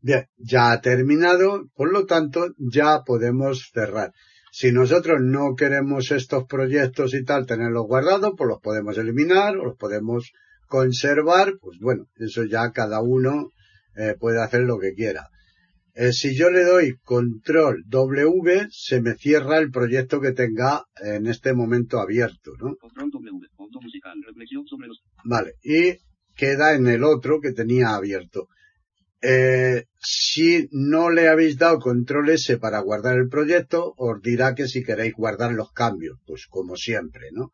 Bien, ya ha terminado, por lo tanto ya podemos cerrar. Si nosotros no queremos estos proyectos y tal tenerlos guardados, pues los podemos eliminar o los podemos conservar, pues bueno, eso ya cada uno eh, puede hacer lo que quiera. Eh, si yo le doy control W, se me cierra el proyecto que tenga en este momento abierto, ¿no? Control W. Fondo musical. Reflexión sobre los. Vale, y queda en el otro que tenía abierto. Eh, si no le habéis dado control S para guardar el proyecto, os dirá que si queréis guardar los cambios, pues como siempre, ¿no?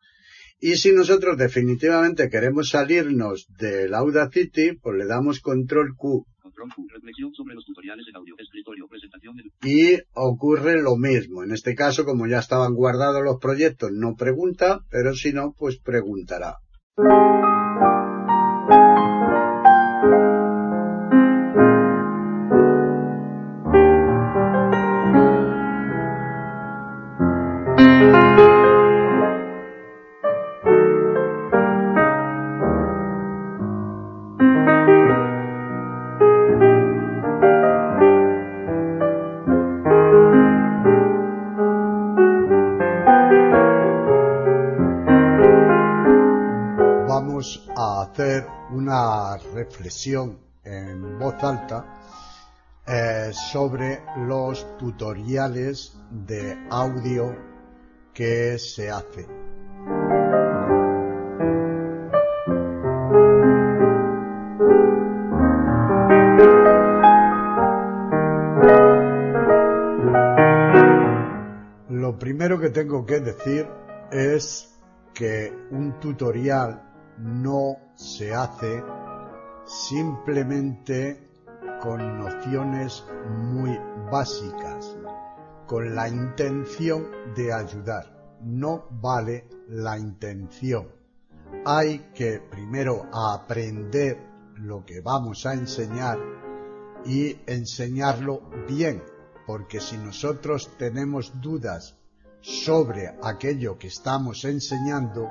Y si nosotros definitivamente queremos salirnos del Audacity, pues le damos control Q Control Q. Reflexión sobre los tutoriales en audio. Escritorio. Presentación del. y ocurre lo mismo. En este caso, como ya estaban guardados los proyectos, no pregunta, pero si no, pues preguntará. A hacer una reflexión en voz alta eh, sobre los tutoriales de audio que se hacen. Lo primero que tengo que decir es que un tutorial no se hace simplemente con nociones muy básicas, con la intención de ayudar. No vale la intención. Hay que primero aprender lo que vamos a enseñar y enseñarlo bien, porque si nosotros tenemos dudas sobre aquello que estamos enseñando,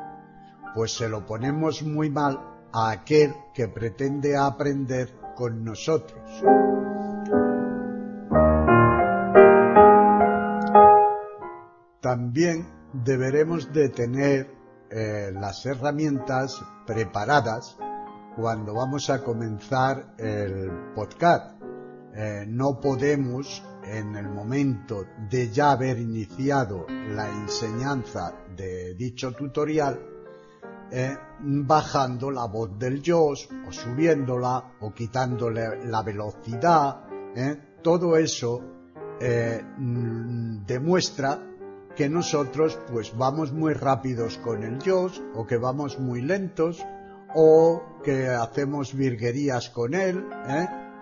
pues se lo ponemos muy mal a aquel que pretende aprender con nosotros. También deberemos de tener eh, las herramientas preparadas cuando vamos a comenzar el podcast. Eh, no podemos en el momento de ya haber iniciado la enseñanza de dicho tutorial eh, bajando la voz del JOS o subiéndola o quitándole la velocidad. Eh, todo eso eh, mm, demuestra que nosotros pues vamos muy rápidos con el JOS o que vamos muy lentos o que hacemos virguerías con él,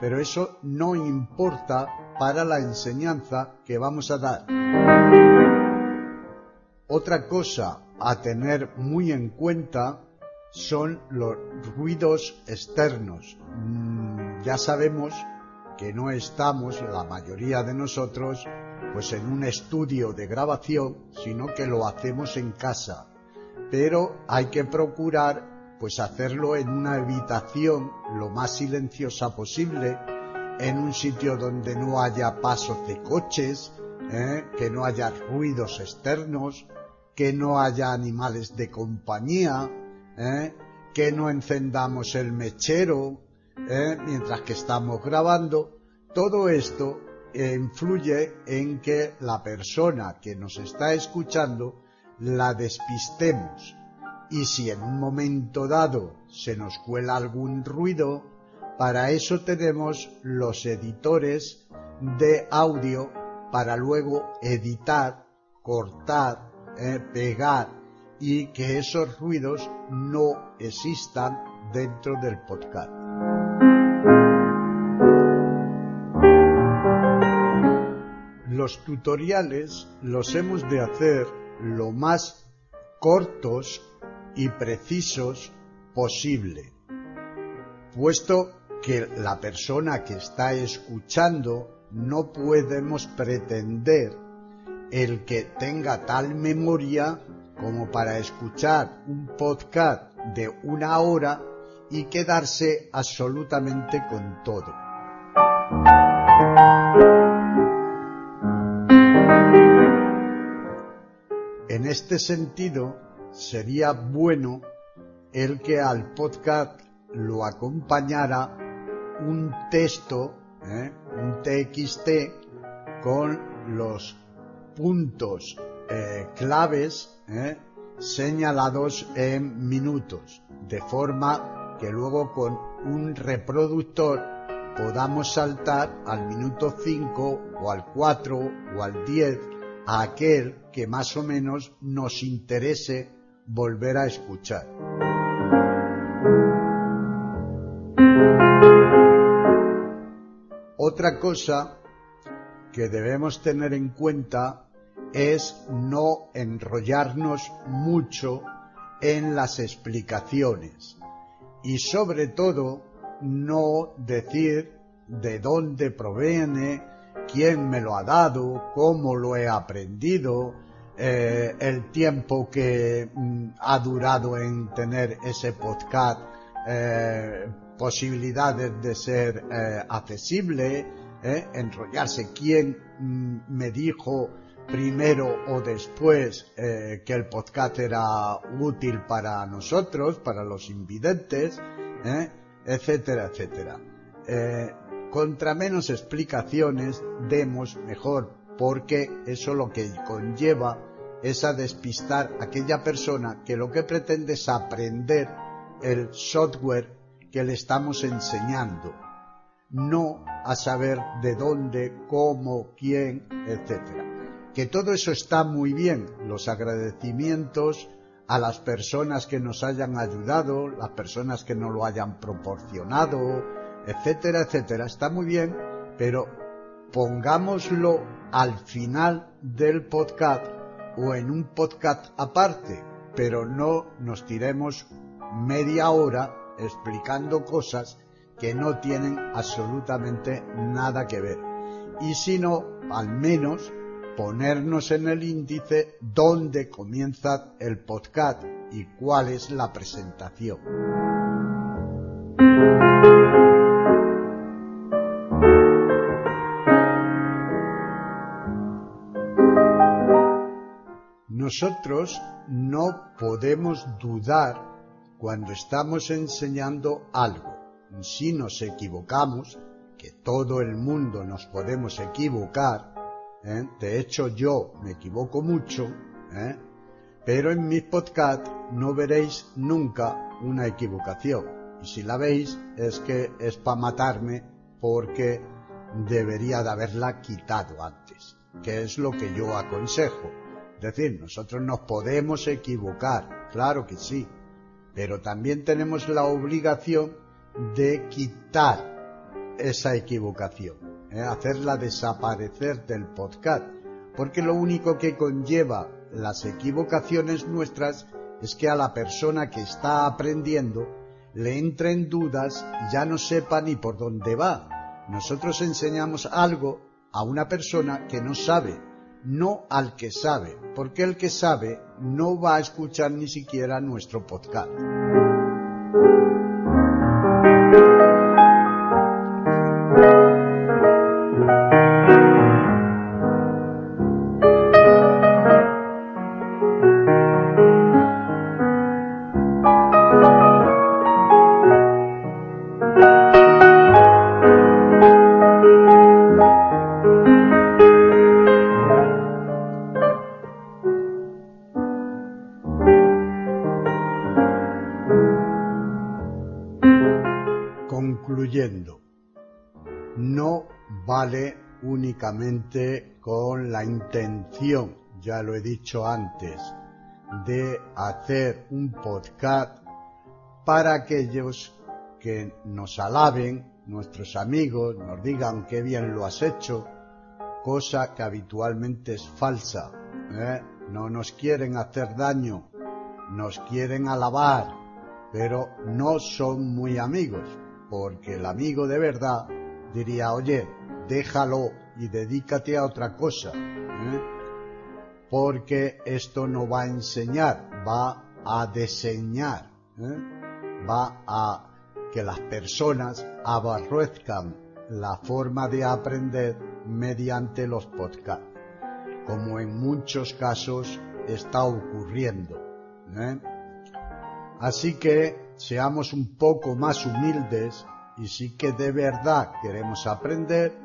pero eso no importa para la enseñanza que vamos a dar. Otra cosa a tener muy en cuenta son los ruidos externos. Mm, ya sabemos que no estamos, la mayoría de nosotros, pues en un estudio de grabación, sino que lo hacemos en casa. Pero hay que procurar, pues hacerlo en una habitación lo más silenciosa posible, en un sitio donde no haya pasos de coches, ¿eh? que no haya ruidos externos, que no haya animales de compañía, ¿eh? que no encendamos el mechero ¿eh? mientras que estamos grabando. Todo esto influye en que la persona que nos está escuchando la despistemos. Y si en un momento dado se nos cuela algún ruido, para eso tenemos los editores de audio para luego editar, cortar eh, pegar y que esos ruidos no existan dentro del podcast. Los tutoriales los hemos de hacer lo más cortos y precisos posible, puesto que la persona que está escuchando no podemos pretender el que tenga tal memoria como para escuchar un podcast de una hora y quedarse absolutamente con todo. En este sentido, sería bueno el que al podcast lo acompañara un texto, ¿eh? un TXT, con los puntos eh, claves eh, señalados en minutos, de forma que luego con un reproductor podamos saltar al minuto 5 o al 4 o al 10 a aquel que más o menos nos interese volver a escuchar. Otra cosa que debemos tener en cuenta es no enrollarnos mucho en las explicaciones y sobre todo no decir de dónde proviene, quién me lo ha dado, cómo lo he aprendido, eh, el tiempo que mm, ha durado en tener ese podcast, eh, posibilidades de ser eh, accesible, enrollarse. Quién mm, me dijo primero o después eh, que el podcast era útil para nosotros, para los invidentes, eh, etcétera, etcétera. Eh, contra menos explicaciones demos mejor, porque eso lo que conlleva es a despistar a aquella persona que lo que pretende es aprender el software que le estamos enseñando, no a saber de dónde, cómo, quién, etcétera que todo eso está muy bien, los agradecimientos a las personas que nos hayan ayudado, las personas que nos lo hayan proporcionado, etcétera, etcétera, está muy bien, pero pongámoslo al final del podcast o en un podcast aparte, pero no nos tiremos media hora explicando cosas que no tienen absolutamente nada que ver. Y si no, al menos ponernos en el índice dónde comienza el podcast y cuál es la presentación. nosotros no podemos dudar cuando estamos enseñando algo. Si nos equivocamos, que todo el mundo nos podemos equivocar, ¿eh? de hecho yo me equivoco mucho, ¿eh? pero en mis podcasts no veréis nunca una equivocación. Y si la veis es que es para matarme porque debería de haberla quitado antes, que es lo que yo aconsejo. Es decir, nosotros nos podemos equivocar, claro que sí, pero también tenemos la obligación de quitar esa equivocación, ¿eh? hacerla desaparecer del podcast, porque lo único que conlleva las equivocaciones nuestras es que a la persona que está aprendiendo le entren dudas ya no sepa ni por dónde va. Nosotros enseñamos algo a una persona que no sabe, no al que sabe, porque el que sabe no va a escuchar ni siquiera nuestro podcast. Ya lo he dicho antes, de hacer un podcast para aquellos que nos alaben, nuestros amigos, nos digan qué bien lo has hecho, cosa que habitualmente es falsa. ¿eh? No nos quieren hacer daño, nos quieren alabar, pero no son muy amigos, porque el amigo de verdad diría, oye, déjalo y dedícate a otra cosa, ¿eh? Porque esto no va a enseñar, va a diseñar, ¿eh? va a que las personas aborrezcan la forma de aprender mediante los podcasts, como en muchos casos está ocurriendo. ¿eh? Así que seamos un poco más humildes y si que de verdad queremos aprender,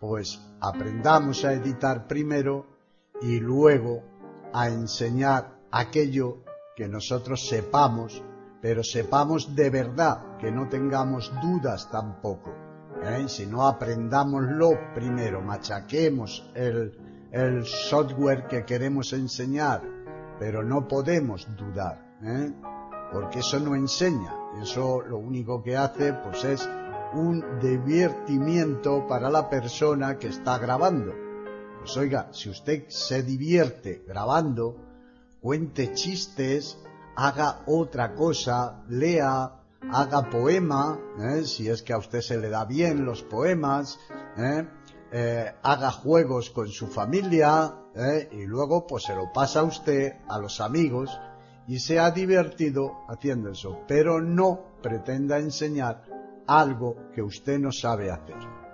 pues aprendamos a editar primero y luego a enseñar aquello que nosotros sepamos, pero sepamos de verdad, que no tengamos dudas tampoco. ¿eh? Si no aprendámoslo primero, machaquemos el, el software que queremos enseñar, pero no podemos dudar. ¿eh? porque eso no enseña, eso lo único que hace pues es un divertimiento para la persona que está grabando. Pues oiga, si usted se divierte grabando, cuente chistes, haga otra cosa, lea, haga poema, ¿eh? si es que a usted se le da bien los poemas, ¿eh? Eh, haga juegos con su familia y luego pues se lo pasa a usted, a los amigos, y se ha divertido haciendo eso, pero no pretenda enseñar algo que usted no sabe hacer.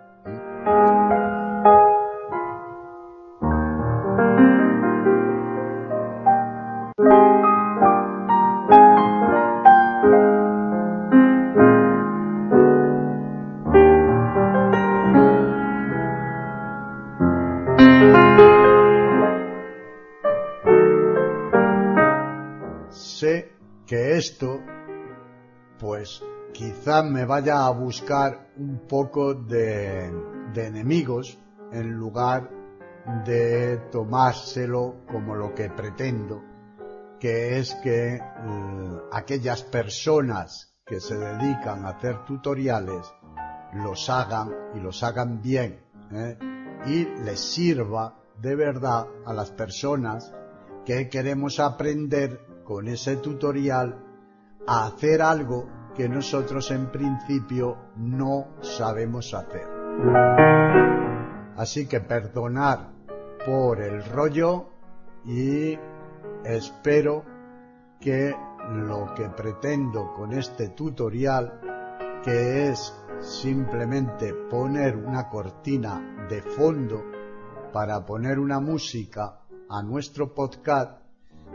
Me vaya a buscar un poco de, enemigos en lugar de tomárselo como lo que pretendo, que es que eh, aquellas personas que se dedican a hacer tutoriales los hagan y los hagan bien ¿eh? y les sirva de verdad a las personas que queremos aprender con ese tutorial a hacer algo que nosotros en principio no sabemos hacer. Así que perdonar por el rollo y espero que lo que pretendo con este tutorial, que es simplemente poner una cortina de fondo para poner una música a nuestro podcast,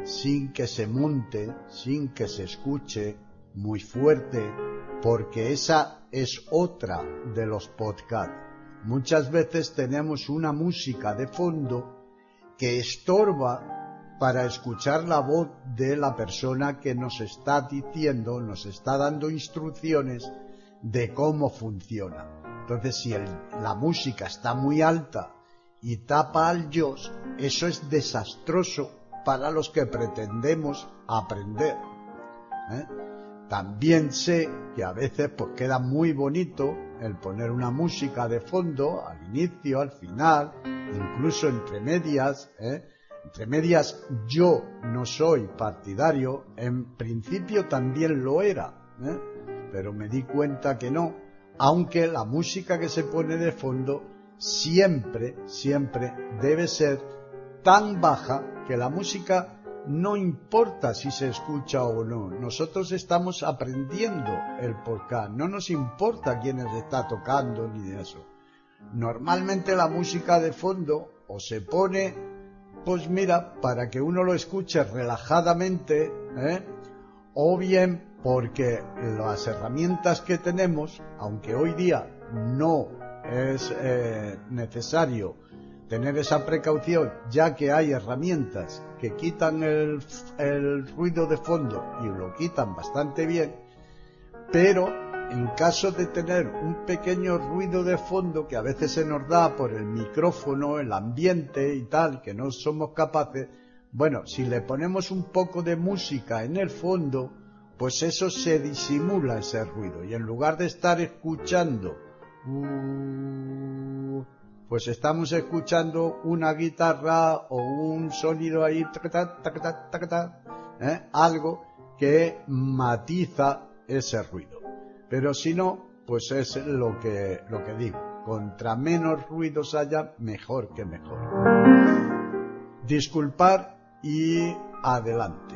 sin que se monte, sin que se escuche muy fuerte, porque esa es otra de los podcasts. Muchas veces tenemos una música de fondo que estorba para escuchar la voz de la persona que nos está diciendo, nos está dando instrucciones de cómo funciona. Entonces, si la música está muy alta y tapa al yo, eso es desastroso para los que pretendemos aprender. ¿eh? También sé que a veces pues queda muy bonito el poner una música de fondo al inicio, al final, incluso entre medias. ¿eh? Entre medias yo no soy partidario, en principio también lo era, ¿eh? pero me di cuenta que no, aunque la música que se pone de fondo siempre, siempre debe ser tan baja que la música no importa si se escucha o no. Nosotros estamos aprendiendo el podcast. No nos importa quién está tocando ni de eso. Normalmente la música de fondo o se pone, pues mira, para que uno lo escuche relajadamente, ¿eh? o bien porque las herramientas que tenemos, aunque hoy día no es eh, necesario tener esa precaución, ya que hay herramientas que quitan el, ruido de fondo y lo quitan bastante bien, pero en caso de tener un pequeño ruido de fondo que a veces se nos da por el micrófono, el ambiente y tal, que no somos capaces, bueno, si le ponemos un poco de música en el fondo, pues eso se disimula ese ruido. Y en lugar de estar escuchando uh, pues estamos escuchando una guitarra o un sonido ahí, ¿eh? algo que matiza ese ruido. Pero si no, pues es lo que, lo que digo. Contra menos ruidos haya, mejor que mejor. Disculpar y adelante.